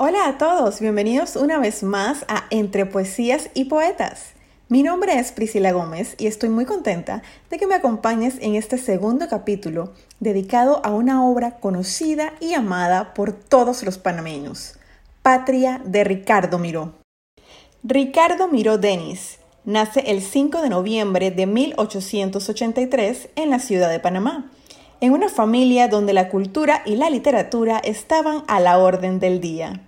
Hola a todos, bienvenidos una vez más a Entre Poesías y Poetas. Mi nombre es Priscila Gómez y estoy muy contenta de que me acompañes en este segundo capítulo dedicado a una obra conocida y amada por todos los panameños, Patria de Ricardo Miró. Ricardo Miró Denis nace el 5 de noviembre de 1883 en la ciudad de Panamá, en una familia donde la cultura y la literatura estaban a la orden del día.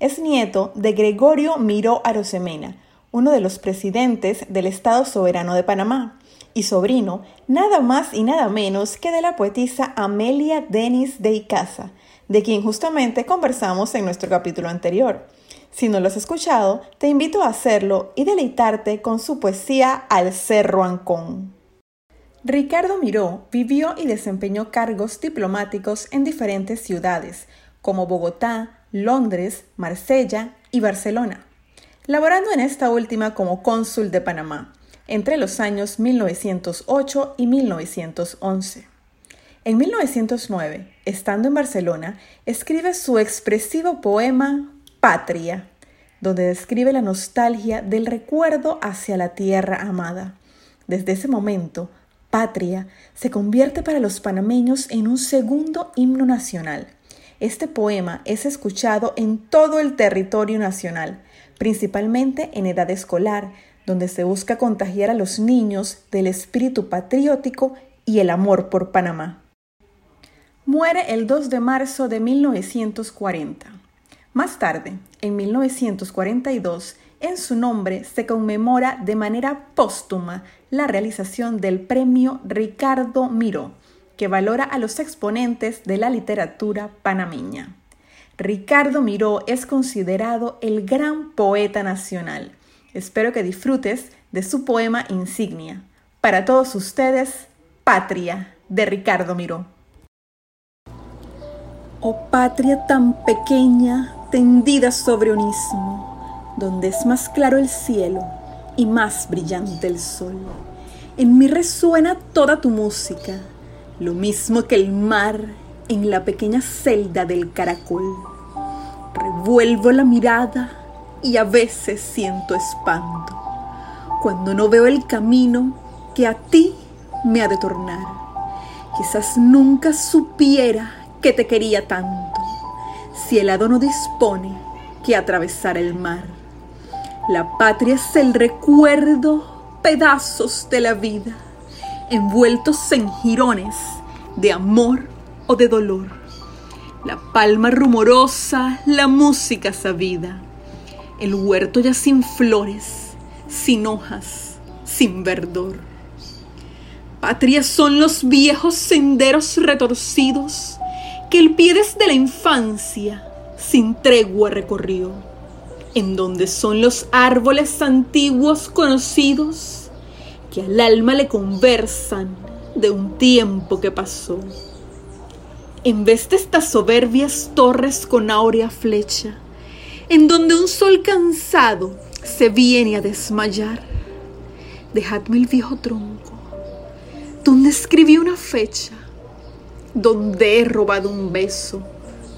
Es nieto de Gregorio Miró Arosemena, uno de los presidentes del Estado Soberano de Panamá, y sobrino nada más y nada menos que de la poetisa Amelia Denis de Icaza, de quien justamente conversamos en nuestro capítulo anterior. Si no lo has escuchado, te invito a hacerlo y deleitarte con su poesía Al Cerro Ancón. Ricardo Miró vivió y desempeñó cargos diplomáticos en diferentes ciudades, como Bogotá, Londres, Marsella y Barcelona, laborando en esta última como cónsul de Panamá entre los años 1908 y 1911. En 1909, estando en Barcelona, escribe su expresivo poema Patria, donde describe la nostalgia del recuerdo hacia la tierra amada. Desde ese momento, Patria se convierte para los panameños en un segundo himno nacional, este poema es escuchado en todo el territorio nacional, principalmente en edad escolar, donde se busca contagiar a los niños del espíritu patriótico y el amor por Panamá. Muere el 2 de marzo de 1940. Más tarde, en 1942, en su nombre se conmemora de manera póstuma la realización del premio Ricardo Miró, que valora a los exponentes de la literatura panameña. Ricardo Miró es considerado el gran poeta nacional. Espero que disfrutes de su poema insignia. Para todos ustedes, Patria, de Ricardo Miró. Oh patria tan pequeña, tendida sobre un istmo, donde es más claro el cielo y más brillante el sol. En mí resuena toda tu música lo mismo que el mar en la pequeña celda del caracol. Revuelvo la mirada y a veces siento espanto cuando no veo el camino que a ti me ha de tornar. Quizás nunca supiera que te quería tanto si el hado no dispone que atravesar el mar. La patria es el recuerdo, pedazos de la vida envueltos en jirones de amor o de dolor. La palma rumorosa, la música sabida, el huerto ya sin flores, sin hojas, sin verdor. Patria son los viejos senderos retorcidos que el pie desde la infancia sin tregua recorrió, en donde son los árboles antiguos conocidos que al alma le conversan de un tiempo que pasó. En vez de estas soberbias torres con áurea flecha, en donde un sol cansado se viene a desmayar, dejadme el viejo tronco, donde escribí una fecha, donde he robado un beso,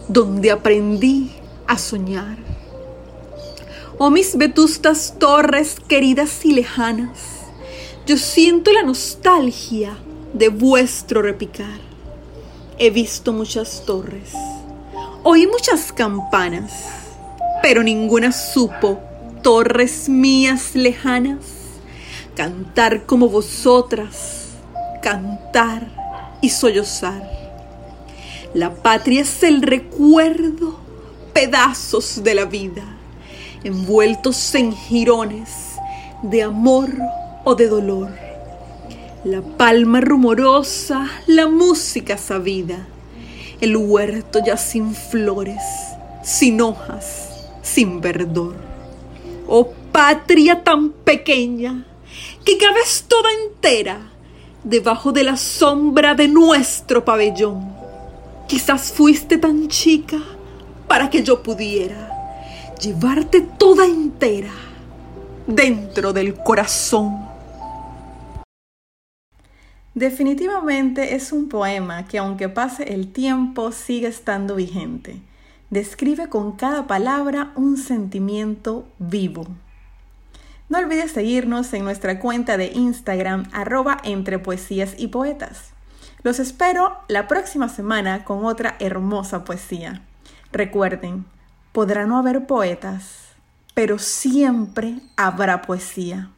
donde aprendí a soñar. Oh mis vetustas torres queridas y lejanas, yo siento la nostalgia de vuestro repicar. He visto muchas torres, oí muchas campanas, pero ninguna supo, torres mías lejanas, cantar como vosotras, cantar y sollozar. La patria es el recuerdo, pedazos de la vida, envueltos en jirones de amor o de dolor. La palma rumorosa, la música sabida, el huerto ya sin flores, sin hojas, sin verdor. Oh patria tan pequeña, que cabes toda entera debajo de la sombra de nuestro pabellón. Quizás fuiste tan chica para que yo pudiera llevarte toda entera dentro del corazón. Definitivamente es un poema que aunque pase el tiempo sigue estando vigente. describe con cada palabra un sentimiento vivo. No olvides seguirnos en nuestra cuenta de Instagram arroba entre poesías y poetas. Los espero la próxima semana con otra hermosa poesía. Recuerden, podrá no haber poetas, pero siempre habrá poesía.